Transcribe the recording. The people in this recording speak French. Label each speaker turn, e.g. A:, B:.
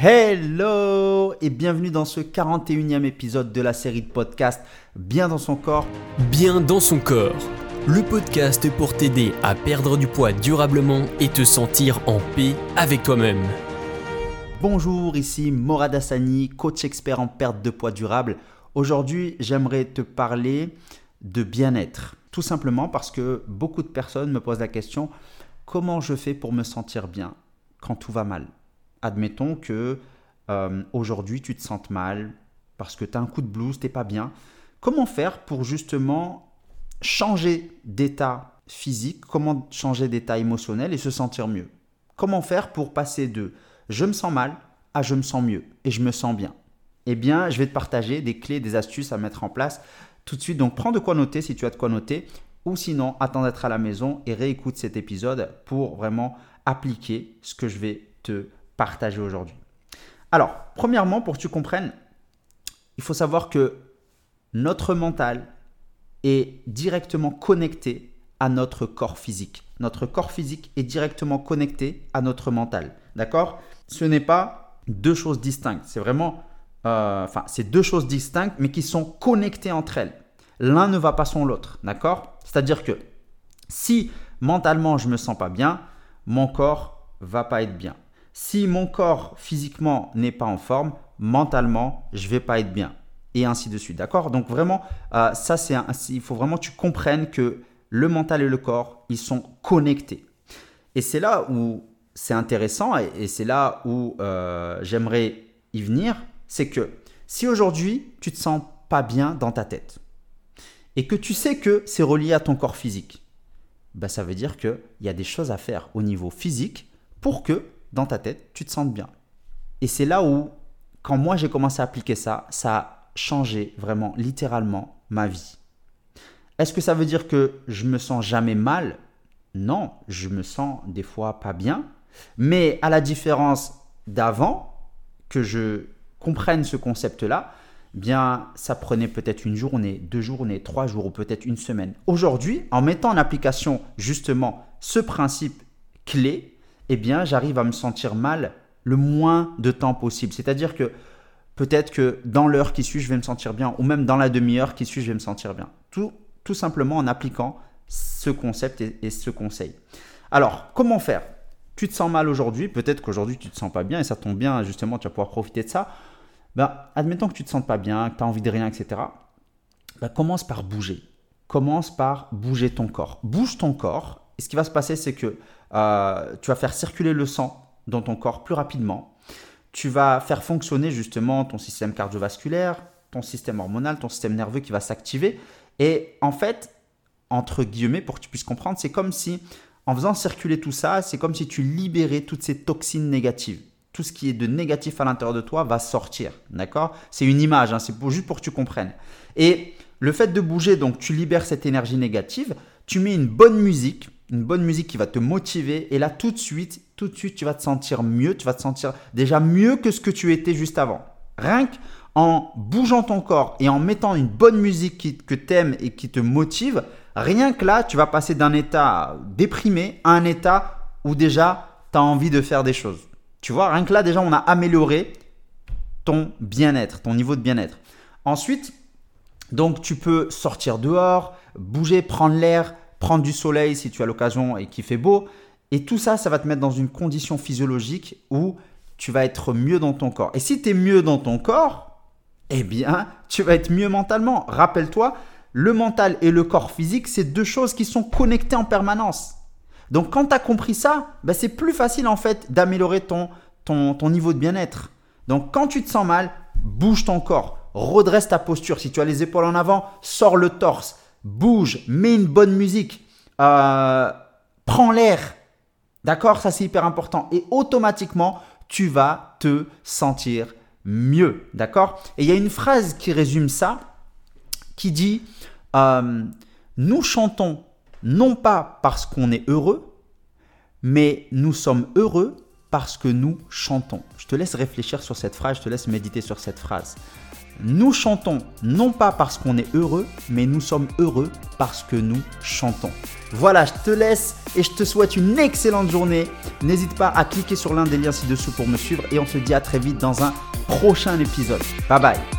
A: Hello et bienvenue dans ce 41e épisode de la série de podcast Bien dans son corps.
B: Bien dans son corps. Le podcast pour t'aider à perdre du poids durablement et te sentir en paix avec toi-même.
A: Bonjour, ici Morad Hassani, coach expert en perte de poids durable. Aujourd'hui, j'aimerais te parler de bien-être. Tout simplement parce que beaucoup de personnes me posent la question comment je fais pour me sentir bien quand tout va mal? Admettons que euh, aujourd'hui tu te sens mal parce que tu as un coup de blues, t'es pas bien. Comment faire pour justement changer d'état physique, comment changer d'état émotionnel et se sentir mieux? Comment faire pour passer de je me sens mal à je me sens mieux et je me sens bien? Eh bien, je vais te partager des clés, des astuces à mettre en place tout de suite. Donc, prends de quoi noter si tu as de quoi noter ou sinon, attends d'être à la maison et réécoute cet épisode pour vraiment appliquer ce que je vais te partager aujourd'hui. Alors, premièrement, pour que tu comprennes, il faut savoir que notre mental est directement connecté à notre corps physique. Notre corps physique est directement connecté à notre mental. D'accord? Ce n'est pas deux choses distinctes. C'est vraiment, euh, enfin, c'est deux choses distinctes, mais qui sont connectées entre elles. L'un ne va pas sans l'autre. D'accord? C'est-à-dire que si mentalement je me sens pas bien, mon corps va pas être bien. Si mon corps physiquement n'est pas en forme, mentalement, je vais pas être bien. Et ainsi de suite. D'accord? Donc vraiment, euh, ça c'est il faut vraiment que tu comprennes que le mental et le corps, ils sont connectés. Et c'est là où c'est intéressant et, c'est là où euh, j'aimerais y venir, c'est que si aujourd'hui tu te sens pas bien dans ta tête et que tu sais que c'est relié à ton corps physique, bah ça veut dire qu'il y a des choses à faire au niveau physique pour que dans ta tête, tu te sentes bien. Et c'est là où, quand moi j'ai commencé à appliquer ça, ça a changé vraiment, littéralement, ma vie. Est-ce que ça veut dire que je me sens jamais mal? Non, je me sens des fois pas bien. Mais à la différence d'avant, que je comprenne ce concept-là, bien, ça prenait peut-être une journée, deux journées, trois jours ou peut-être une semaine. Aujourd'hui, en mettant en application justement ce principe clé, eh bien, j'arrive à me sentir mal le moins de temps possible. C'est-à-dire que peut-être que dans l'heure qui suit, je vais me sentir bien, ou même dans la demi-heure qui suit, je vais me sentir bien. Tout, tout simplement en appliquant ce concept et, ce conseil. Alors, comment faire? Tu te sens mal aujourd'hui, peut-être qu'aujourd'hui tu ne te sens pas bien, et ça tombe bien, justement, tu vas pouvoir profiter de ça. Ben, admettons que tu ne te sens pas bien, que tu as envie de rien, etc. Ben, commence par bouger. Commence par bouger ton corps. Bouge ton corps. Et ce qui va se passer, c'est que euh, tu vas faire circuler le sang dans ton corps plus rapidement. Tu vas faire fonctionner justement ton système cardiovasculaire, ton système hormonal, ton système nerveux qui va s'activer. Et en fait, entre guillemets, pour que tu puisses comprendre, c'est comme si, en faisant circuler tout ça, c'est comme si tu libérais toutes ces toxines négatives. Tout ce qui est de négatif à l'intérieur de toi va sortir. D'accord? C'est une image, hein, c'est juste pour que tu comprennes. Et le fait de bouger, donc tu libères cette énergie négative, tu mets une bonne musique, une bonne musique qui va te motiver. Et là, tout de suite, tout de suite, tu vas te sentir mieux. Tu vas te sentir déjà mieux que ce que tu étais juste avant. Rien qu'en bougeant ton corps et en mettant une bonne musique qui, que tu aimes et qui te motive, rien que là, tu vas passer d'un état déprimé à un état où déjà tu as envie de faire des choses. Tu vois, rien que là, déjà, on a amélioré ton bien-être, ton niveau de bien-être. Ensuite, donc, tu peux sortir dehors, bouger, prendre l'air, prendre du soleil si tu as l'occasion et qu'il fait beau. Et tout ça, ça va te mettre dans une condition physiologique où tu vas être mieux dans ton corps. Et si tu es mieux dans ton corps, eh bien, tu vas être mieux mentalement. Rappelle-toi, le mental et le corps physique, c'est deux choses qui sont connectées en permanence. Donc quand tu as compris ça, bah, c'est plus facile en fait d'améliorer ton, ton, ton niveau de bien-être. Donc quand tu te sens mal, bouge ton corps, redresse ta posture. Si tu as les épaules en avant, sors le torse bouge, mets une bonne musique, euh, prends l'air. D'accord? Ça, c'est hyper important. Et automatiquement, tu vas te sentir mieux. D'accord? Et il y a une phrase qui résume ça, qui dit, euh, nous chantons non pas parce qu'on est heureux, mais nous sommes heureux parce que nous chantons. Je te laisse réfléchir sur cette phrase, je te laisse méditer sur cette phrase. Nous chantons non pas parce qu'on est heureux, mais nous sommes heureux parce que nous chantons. Voilà, je te laisse et je te souhaite une excellente journée. N'hésite pas à cliquer sur l'un des liens ci-dessous pour me suivre et on se dit à très vite dans un prochain épisode. Bye bye